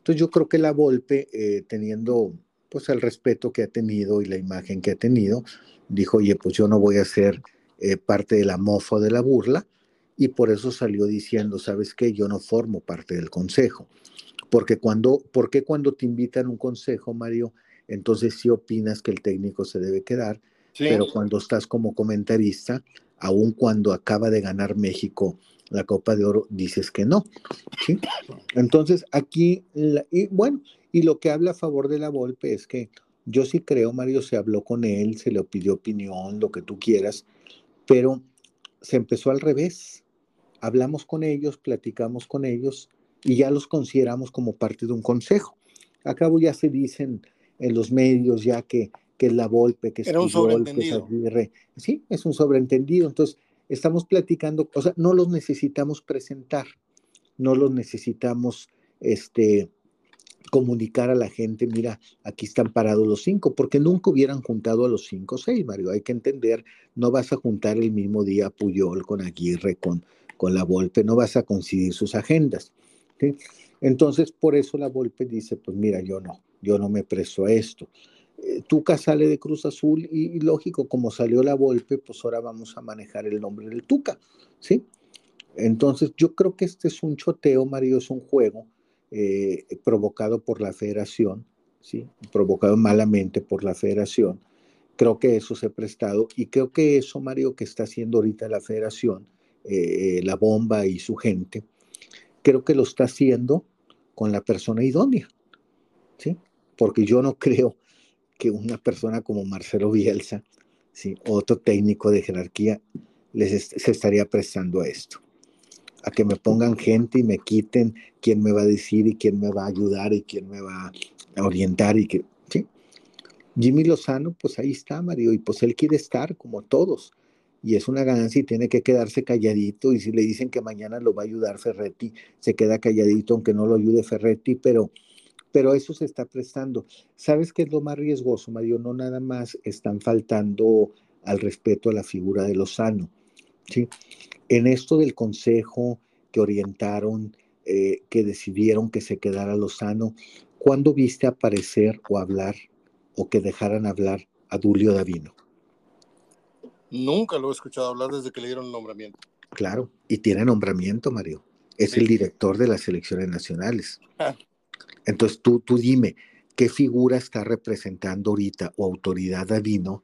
Entonces yo creo que la Volpe, eh, teniendo pues el respeto que ha tenido y la imagen que ha tenido, dijo, oye, pues yo no voy a ser eh, parte de la mofa de la burla, y por eso salió diciendo, ¿sabes qué? Yo no formo parte del consejo. Porque cuando, porque cuando te invitan a un consejo, Mario, entonces sí opinas que el técnico se debe quedar, pero cuando estás como comentarista, aun cuando acaba de ganar México la Copa de Oro, dices que no. ¿sí? Entonces aquí, y bueno, y lo que habla a favor de la Volpe es que yo sí creo, Mario, se habló con él, se le pidió opinión, lo que tú quieras, pero se empezó al revés. Hablamos con ellos, platicamos con ellos y ya los consideramos como parte de un consejo. Acabo ya se dicen en los medios ya que, que es la Volpe, que es Era un sobreentendido. Sí, es un sobreentendido. Entonces, estamos platicando, o sea, no los necesitamos presentar, no los necesitamos este, comunicar a la gente, mira, aquí están parados los cinco, porque nunca hubieran juntado a los cinco o seis, Mario. Hay que entender, no vas a juntar el mismo día Puyol con Aguirre, con, con la Volpe, no vas a coincidir sus agendas. Entonces, por eso la Volpe dice, pues mira, yo no, yo no me presto a esto. Eh, Tuca sale de Cruz Azul y, lógico, como salió la Volpe, pues ahora vamos a manejar el nombre del Tuca, ¿sí? Entonces, yo creo que este es un choteo, Mario, es un juego eh, provocado por la federación, ¿sí? Provocado malamente por la federación. Creo que eso se ha prestado y creo que eso, Mario, que está haciendo ahorita la federación, eh, la bomba y su gente, creo que lo está haciendo con la persona idónea, ¿sí? Porque yo no creo que una persona como Marcelo Bielsa, ¿sí? otro técnico de jerarquía, les se estaría prestando a esto. A que me pongan gente y me quiten quién me va a decir y quién me va a ayudar y quién me va a orientar y que, ¿sí? Jimmy Lozano, pues ahí está, Mario, y pues él quiere estar como todos. Y es una ganancia y tiene que quedarse calladito. Y si le dicen que mañana lo va a ayudar Ferretti, se queda calladito aunque no lo ayude Ferretti, pero pero eso se está prestando. ¿Sabes qué es lo más riesgoso, Mario? No nada más están faltando al respeto a la figura de Lozano. ¿sí? En esto del consejo que orientaron, eh, que decidieron que se quedara Lozano, ¿cuándo viste aparecer o hablar o que dejaran hablar a Dulio Davino? Nunca lo he escuchado hablar desde que le dieron el nombramiento. Claro, y tiene nombramiento, Mario. Es el director de las selecciones nacionales. Entonces tú, tú dime, ¿qué figura está representando ahorita o autoridad Davino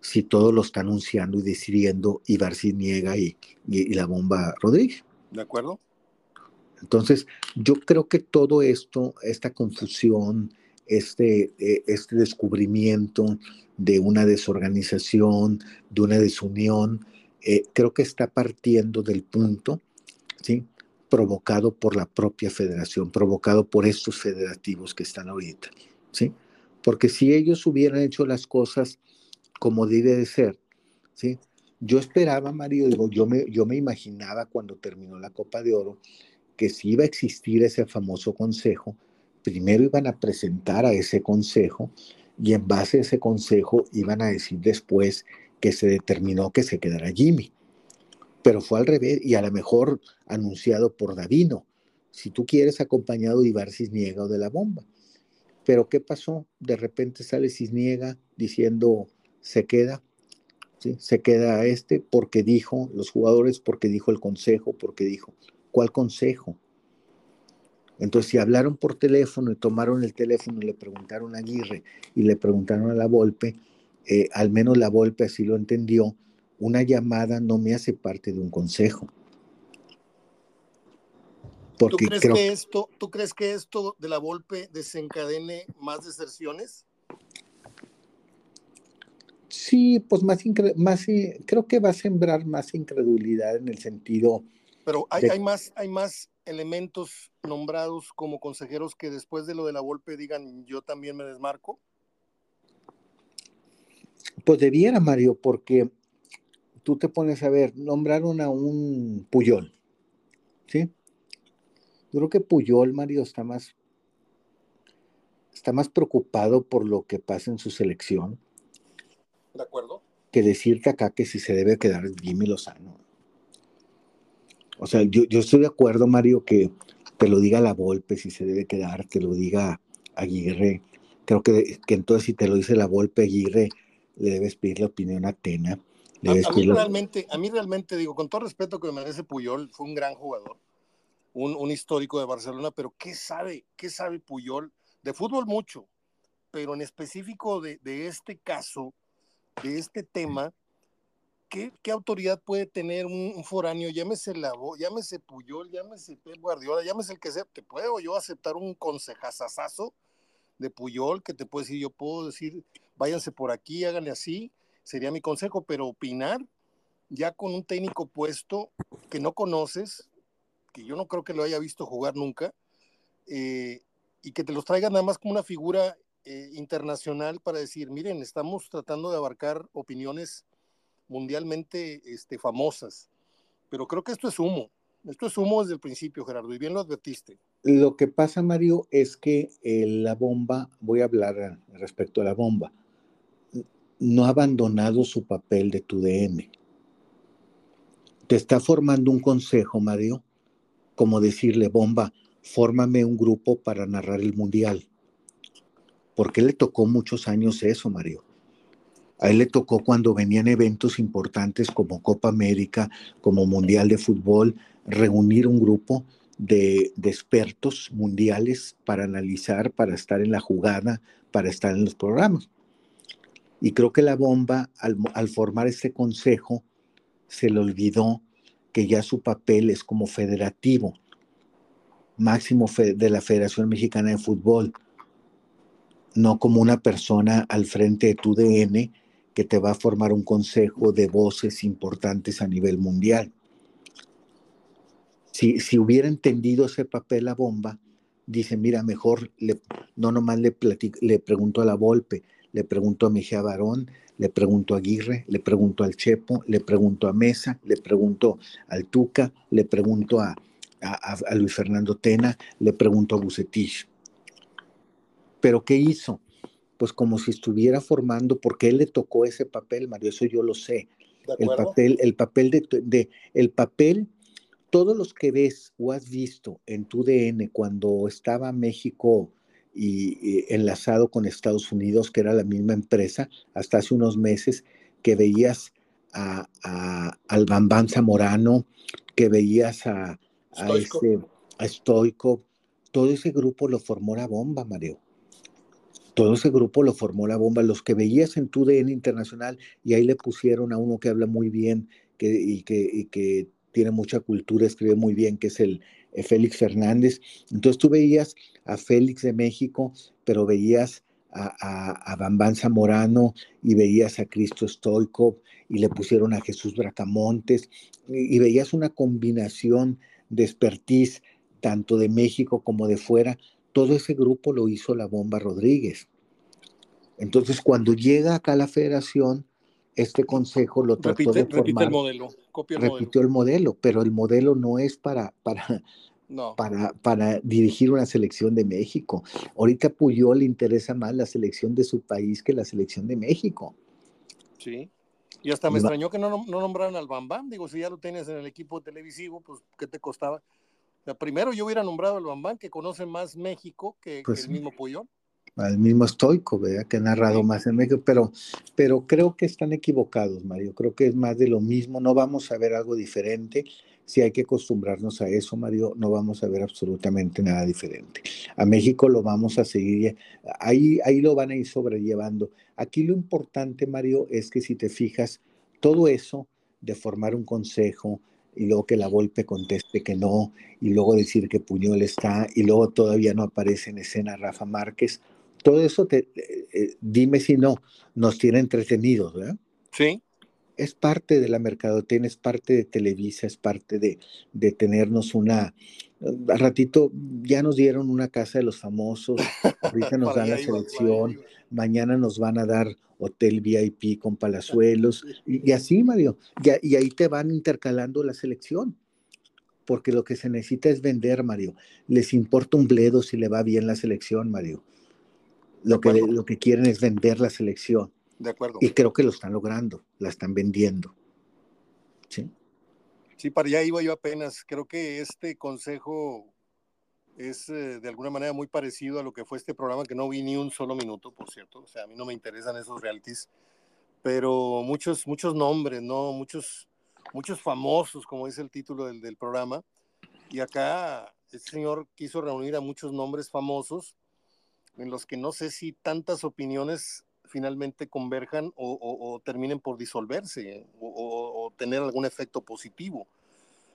si todo lo está anunciando y decidiendo y Barci niega y, y, la bomba Rodríguez? ¿De acuerdo? Entonces, yo creo que todo esto, esta confusión, este, eh, este descubrimiento de una desorganización, de una desunión, eh, creo que está partiendo del punto, ¿sí? Provocado por la propia federación, provocado por estos federativos que están ahorita, ¿sí? Porque si ellos hubieran hecho las cosas como debe de ser, ¿sí? Yo esperaba, Mario, digo, yo me, yo me imaginaba cuando terminó la Copa de Oro que si iba a existir ese famoso consejo, primero iban a presentar a ese consejo y en base a ese consejo iban a decir después que se determinó que se quedara Jimmy. Pero fue al revés y a lo mejor anunciado por Davino. Si tú quieres acompañado de Ibar Cisniega o de la bomba. Pero ¿qué pasó? De repente sale Cisniega diciendo se queda, se queda este porque dijo los jugadores, porque dijo el consejo, porque dijo. ¿Cuál consejo? Entonces, si hablaron por teléfono y tomaron el teléfono y le preguntaron a Aguirre y le preguntaron a la Volpe, eh, al menos la Volpe así lo entendió, una llamada no me hace parte de un consejo. ¿Tú, crees que esto, ¿Tú crees que esto de la Volpe desencadene más deserciones? Sí, pues más, más creo que va a sembrar más incredulidad en el sentido. Pero hay, hay, más, hay más elementos nombrados como consejeros que después de lo de la Volpe digan yo también me desmarco. Pues debiera, Mario, porque tú te pones a ver, nombraron a un Puyol, ¿sí? Yo creo que Puyol, Mario, está más, está más preocupado por lo que pasa en su selección. De acuerdo. Que decirte acá que si se debe quedar Jimmy Lozano. O sea, yo, yo estoy de acuerdo, Mario, que te lo diga la Volpe si se debe quedar, te lo diga Aguirre. Creo que, que entonces si te lo dice la Volpe Aguirre, le debes pedir la opinión a Tena. A, mí realmente, a mí realmente digo, con todo respeto que me merece Puyol, fue un gran jugador, un, un, histórico de Barcelona, pero ¿qué sabe? ¿Qué sabe Puyol? De fútbol mucho, pero en específico de, de este caso, de este tema, ¿qué, qué autoridad puede tener un, foráneo? Llámese Lavo, llámese Puyol, llámese Pep Guardiola, llámese el que sea. ¿Te puedo yo aceptar un consejazazazo de Puyol que te puede decir, yo puedo decir, váyanse por aquí, háganle así? Sería mi consejo, pero opinar ya con un técnico puesto que no conoces, que yo no creo que lo haya visto jugar nunca, eh, y que te los traigan nada más como una figura eh, internacional para decir, miren, estamos tratando de abarcar opiniones mundialmente este, famosas, pero creo que esto es humo, esto es humo desde el principio, Gerardo, y bien lo advertiste. Lo que pasa, Mario, es que eh, la bomba, voy a hablar respecto a la bomba, no ha abandonado su papel de tu DM. Te está formando un consejo, Mario, como decirle, bomba, fórmame un grupo para narrar el mundial. Porque le tocó muchos años eso, Mario. A él le tocó cuando venían eventos importantes como Copa América, como Mundial de Fútbol, reunir un grupo de, expertos mundiales para analizar, para estar en la jugada, para estar en los programas. Y creo que la bomba, al, formar este consejo, se le olvidó que ya su papel es como federativo, máximo de la Federación Mexicana de Fútbol no como una persona al frente de tu DN que te va a formar un consejo de voces importantes a nivel mundial. Si, si hubiera entendido ese papel la bomba, dice, mira, mejor le, no nomás le, le pregunto a la Volpe, le pregunto a Mejía Barón, le pregunto a Aguirre, le pregunto al Chepo, le pregunto a Mesa, le pregunto al Tuca, le pregunto a, a, a Luis Fernando Tena, le pregunto a Bucetich pero ¿qué hizo? Pues como si estuviera formando, porque él le tocó ese papel, Mario, eso yo lo sé. El papel, el papel de, el papel, todos los que ves o has visto en tu DN cuando estaba México y, enlazado con Estados Unidos, que era la misma empresa, hasta hace unos meses, que veías a, al Bambán Zamorano, que veías a, a, este, a Stoico, todo ese grupo lo formó la bomba, Mario. Todo ese grupo lo formó la bomba, los que veías en tu DN Internacional, y ahí le pusieron a uno que habla muy bien que, y, que, que tiene mucha cultura, escribe muy bien, que es el, eh, Félix Fernández. Entonces tú veías a Félix de México, pero veías a, a, a Bambán Zamorano y veías a Cristo Stoikov y le pusieron a Jesús Bracamontes y, y veías una combinación de expertise tanto de México como de fuera. Todo ese grupo lo hizo la Bomba Rodríguez. Entonces, cuando llega acá la federación, este consejo lo trató Repite, de formar, repite el modelo, copia el modelo. repitió el modelo, pero el modelo no es para, para, No, para, para dirigir una selección de México. Ahorita Puyol le interesa más la selección de su país que la selección de México. sí. Y hasta me Y extrañó que no, no nombraran al Bambam. Digo, si ya lo tienes en el equipo televisivo, pues, ¿qué te costaba? O sea, primero yo hubiera nombrado al Bambam, que conoce más México que, que Pues el sí. mismo Puyol. Al mismo Stoico, ¿verdad? Que ha narrado más en México, pero, pero creo que están equivocados, Mario. Creo que es más de lo mismo. No vamos a ver algo diferente. Si hay que acostumbrarnos a eso, Mario, no vamos a ver absolutamente nada diferente. A México lo vamos a seguir, ahí, ahí lo van a ir sobrellevando. Aquí lo importante, Mario, es que si te fijas, todo eso de formar un consejo y luego que la Volpe conteste que no, y luego decir que Puñol está, y luego todavía no aparece en escena Rafa Márquez, todo eso, te, eh, eh, dime si no, nos tiene entretenidos, ¿verdad? Sí, Es parte de la mercadotecnia, es parte de Televisa, es parte de, de tenernos una... Al ratito ya nos dieron una casa de los famosos, ahorita nos dan la selección, iba. mañana nos van a dar hotel VIP con palazuelos, y, y así, Mario, ya- y ahí te van intercalando la selección, porque lo que se necesita es vender, Mario. Les importa un bledo si le va bien la selección, Mario. Lo que, lo que quieren es vender la selección, De acuerdo. y creo que lo están logrando, la están vendiendo. ¿sí? Sí, para allá iba yo apenas. Creo que este consejo es eh, de alguna manera muy parecido a lo que fue este programa, que no vi ni un solo minuto, por cierto. O sea, a mí no me interesan esos realities, pero muchos, muchos nombres, ¿no? Muchos, muchos famosos, como dice el título del, del programa. Y acá este señor quiso reunir a muchos nombres famosos en los que no sé si tantas opiniones finalmente converjan o, terminen por disolverse o, tener algún efecto positivo.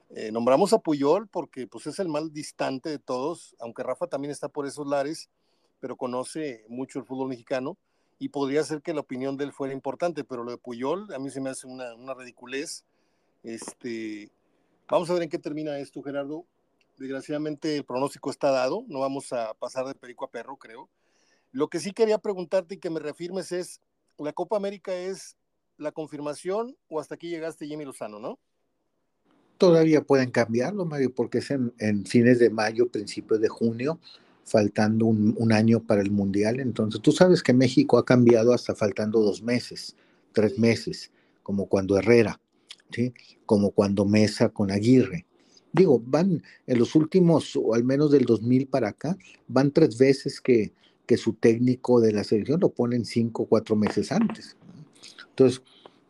Eh, nombramos a Puyol porque pues, es el más distante de todos, aunque Rafa también está por esos lares, pero conoce mucho el fútbol mexicano y podría ser que la opinión de él fuera importante, pero lo de Puyol a mí se me hace una, una ridiculez. Este, vamos a ver en qué termina esto, Gerardo. Desgraciadamente el pronóstico está dado, no vamos a pasar de perico a perro, creo. Lo que sí quería preguntarte y que me reafirmes es, ¿la Copa América es la confirmación o hasta aquí llegaste Jimmy Lozano, no? Todavía pueden cambiarlo, Mario, porque es en, fines de mayo, principios de junio, faltando un, un año para el Mundial. Entonces, tú sabes que México ha cambiado hasta faltando dos meses, tres meses, como cuando Herrera, ¿sí? como cuando Mesa con Aguirre. Digo, van en los últimos, o al menos del 2000 para acá, van tres veces que, que su técnico de la selección lo ponen cinco o cuatro meses antes. Entonces,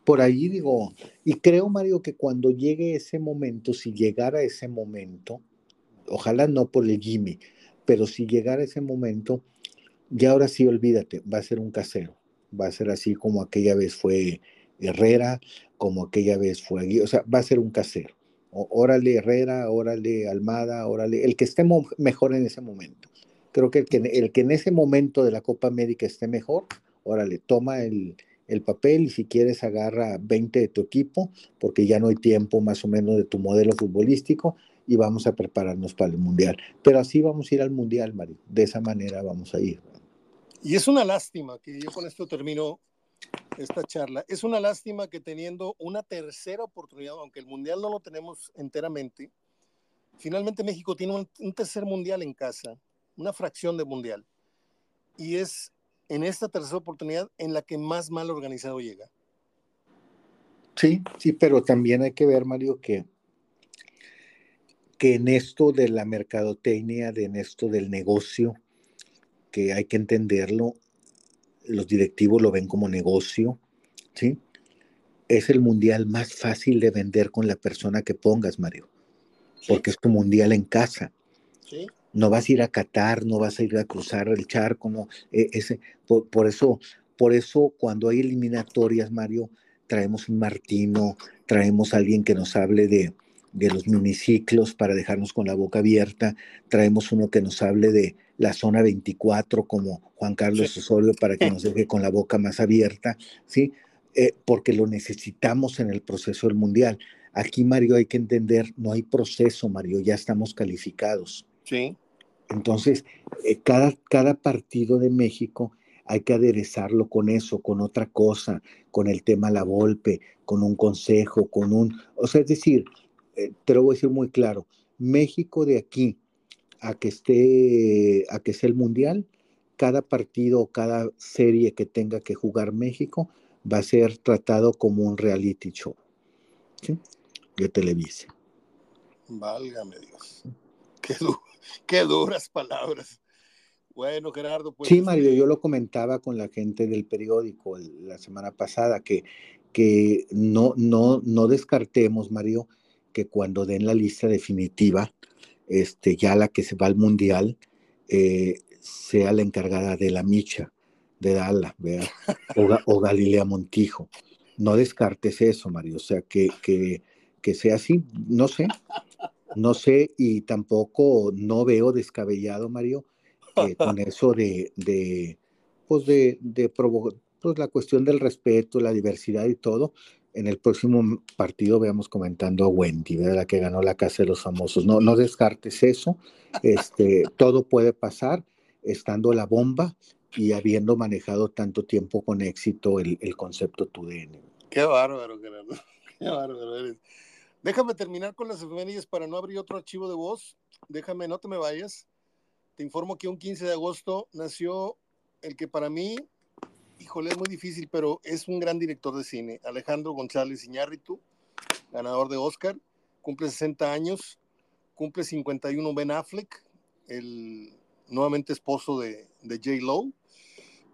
por ahí digo, y creo, Mario, que cuando llegue ese momento, si llegara ese momento, ojalá no por el pero si llegara ese momento, ya ahora sí olvídate, va a ser un casero, va a ser así como aquella vez fue Herrera, como aquella vez fue o sea, va a ser un casero. Órale Herrera, órale Almada, órale, el que esté mejor en ese momento. Creo que el, que el que en ese momento de la Copa América esté mejor, órale, toma el, el papel y si quieres agarra 20 de tu equipo, porque ya no hay tiempo más o menos de tu modelo futbolístico y vamos a prepararnos para el Mundial. Pero así vamos a ir al Mundial, Mario. De esa manera vamos a ir. Y es una lástima, que yo con esto termino esta charla, es una lástima que teniendo una tercera oportunidad, aunque el Mundial no lo tenemos enteramente, finalmente México tiene un, tercer Mundial en casa, una fracción de Mundial. Y es en esta tercera oportunidad en la que más mal organizado llega. Sí, sí, pero también hay que ver, Mario, que, que en esto de la mercadotecnia, de en esto del negocio, que hay que entenderlo, los directivos lo ven como negocio, ¿sí? Es el mundial más fácil de vender con la persona que pongas, Mario, porque es tu mundial en casa. Sí. No vas a ir a Qatar, no vas a ir a cruzar el charco, no. E- ese, por, por eso, por eso cuando hay eliminatorias, Mario, traemos un Martino, traemos a alguien que nos hable de, de los miniciclos para dejarnos con la boca abierta. Traemos uno que nos hable de la zona 24 como Juan Carlos Osorio para que nos deje con la boca más abierta, ¿sí? Eh, porque lo necesitamos en el proceso del mundial. Aquí, Mario, hay que entender, no hay proceso, Mario, ya estamos calificados. Sí. Entonces, eh, cada, cada partido de México hay que aderezarlo con eso, con otra cosa, con el tema la golpe, con un consejo, con un... O sea, es decir, eh, te lo voy a decir muy claro, México de aquí a que esté, a que sea el Mundial, cada partido o cada serie que tenga que jugar México va a ser tratado como un reality show. ¿sí? De Televisa. Válgame Dios. Qué, qué duras palabras. Bueno, Gerardo, pues. Sí, Mario, este yo lo comentaba con la gente del periódico la semana pasada, que, que no, no, no descartemos, Mario, que cuando den la lista definitiva, este, ya la que se va al mundial, eh, sea la encargada de la micha, de Dala, o, o, Galilea Montijo. No descartes eso, Mario, o sea, que, que, que sea así, no sé, no sé, y tampoco no veo descabellado, Mario, con eso de, de pues de, de pues la cuestión del respeto, la diversidad y todo. En el próximo partido veamos comentando a Wendy, la que ganó la Casa de los Famosos. No, no descartes eso. Este, todo puede pasar estando la bomba y habiendo manejado tanto tiempo con éxito el, el concepto TUDN. Qué bárbaro, Gerardo. Qué bárbaro eres. Déjame terminar con las efemérides para no abrir otro archivo de voz. Déjame, no te me vayas. Te informo que un 15 de agosto nació el que para mí, híjole, es muy difícil, pero es un gran director de cine, Alejandro González Iñárritu, ganador de Oscar, cumple 60 años, cumple 51 Ben Affleck, el nuevamente esposo de, de J. Lowe,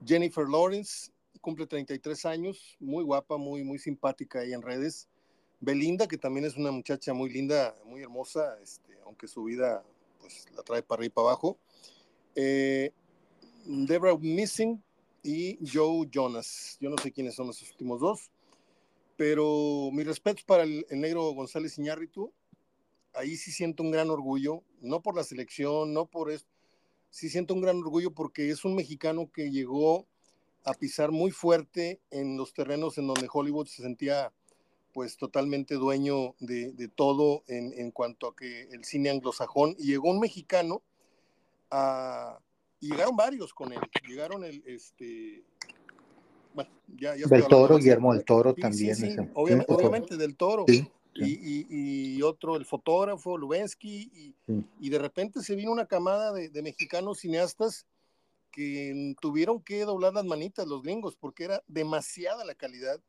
Jennifer Lawrence, cumple 33 años, muy guapa, muy, muy simpática ahí en redes. Belinda, que también es una muchacha muy linda, muy hermosa, este, aunque su vida pues la trae para arriba y para abajo eh, Deborah Missing y Joe Jonas. Yo no sé quiénes son los últimos dos, pero mi respeto para el, negro González Iñárritu. Ahí sí siento un gran orgullo, no por la selección, no por esto, sí siento un gran orgullo porque es un mexicano que llegó a pisar muy fuerte en los terrenos en donde Hollywood se sentía pues totalmente dueño de, de todo en, en, cuanto a que el cine anglosajón y llegó un mexicano y llegaron varios con él. Llegaron el, este, bueno, ya, ya del Toro, Guillermo del Toro también. obviamente, del Toro. Y, y, otro, el fotógrafo, Lubensky, y, de repente se vino una camada de, de, mexicanos cineastas que tuvieron que doblar las manitas los gringos porque era demasiada la calidad.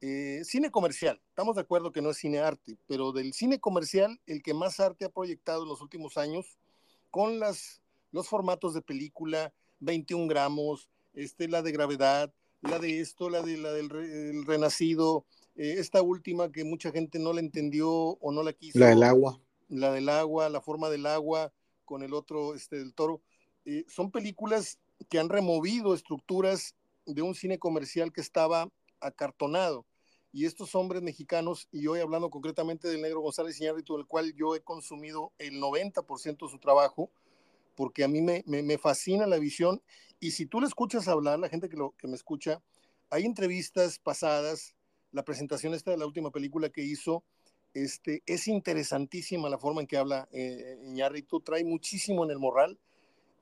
Eh, cine comercial, estamos de acuerdo que no es cine arte, pero del cine comercial, el que más arte ha proyectado en los últimos años, con las los formatos de película, 21 gramos, este, la de gravedad, la de esto, la, de, la del renacido, eh, esta última que mucha gente no la entendió o no la quiso. La del agua. La del agua, la forma del agua con el otro, este, del toro. Eh, son películas que han removido estructuras de un cine comercial que estaba acartonado. Y estos hombres mexicanos, y hoy hablando concretamente del negro González Iñárritu, del cual yo he consumido el 90% de su trabajo, porque a mí me, fascina la visión. Y si tú le escuchas hablar, la gente que, lo, que me escucha, hay entrevistas pasadas, la presentación esta de la última película que hizo, este, es interesantísima la forma en que habla eh, Iñárritu, trae muchísimo en el moral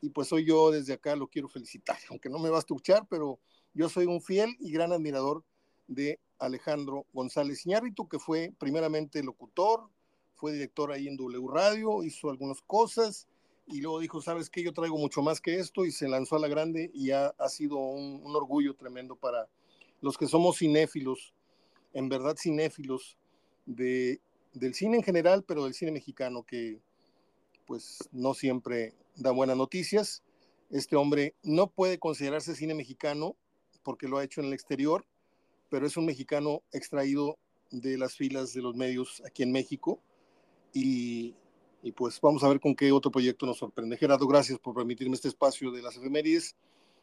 y pues hoy yo desde acá lo quiero felicitar, aunque no me va a escuchar, pero yo soy un fiel y gran admirador de Alejandro González Iñárritu, que fue primeramente locutor, fue director ahí en W Radio, hizo algunas cosas, y luego dijo, sabes que yo traigo mucho más que esto y se lanzó a la grande y ha, ha sido un, un, orgullo tremendo para los que somos cinéfilos, en verdad cinéfilos de, del cine en general, pero del cine mexicano que pues no siempre da buenas noticias. Este hombre no puede considerarse cine mexicano porque lo ha hecho en el exterior, pero es un mexicano extraído de las filas de los medios aquí en México y y pues vamos a ver con qué otro proyecto nos sorprende. Gerardo, gracias por permitirme este espacio de las efemérides.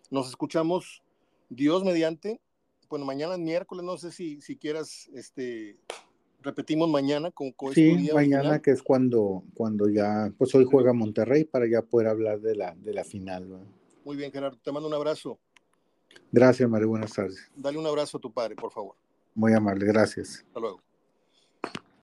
Nos escuchamos Dios mediante. Bueno, mañana es miércoles, no sé si, si quieras este, repetimos mañana con, con Sí, mañana que es cuando, cuando ya, pues hoy juega Monterrey para ya poder hablar de la, de la final. ¿no? Muy bien, Gerardo, te mando un abrazo. Gracias, Mario, buenas tardes. Dale un abrazo a tu padre, por favor. Muy amable, gracias. Hasta luego.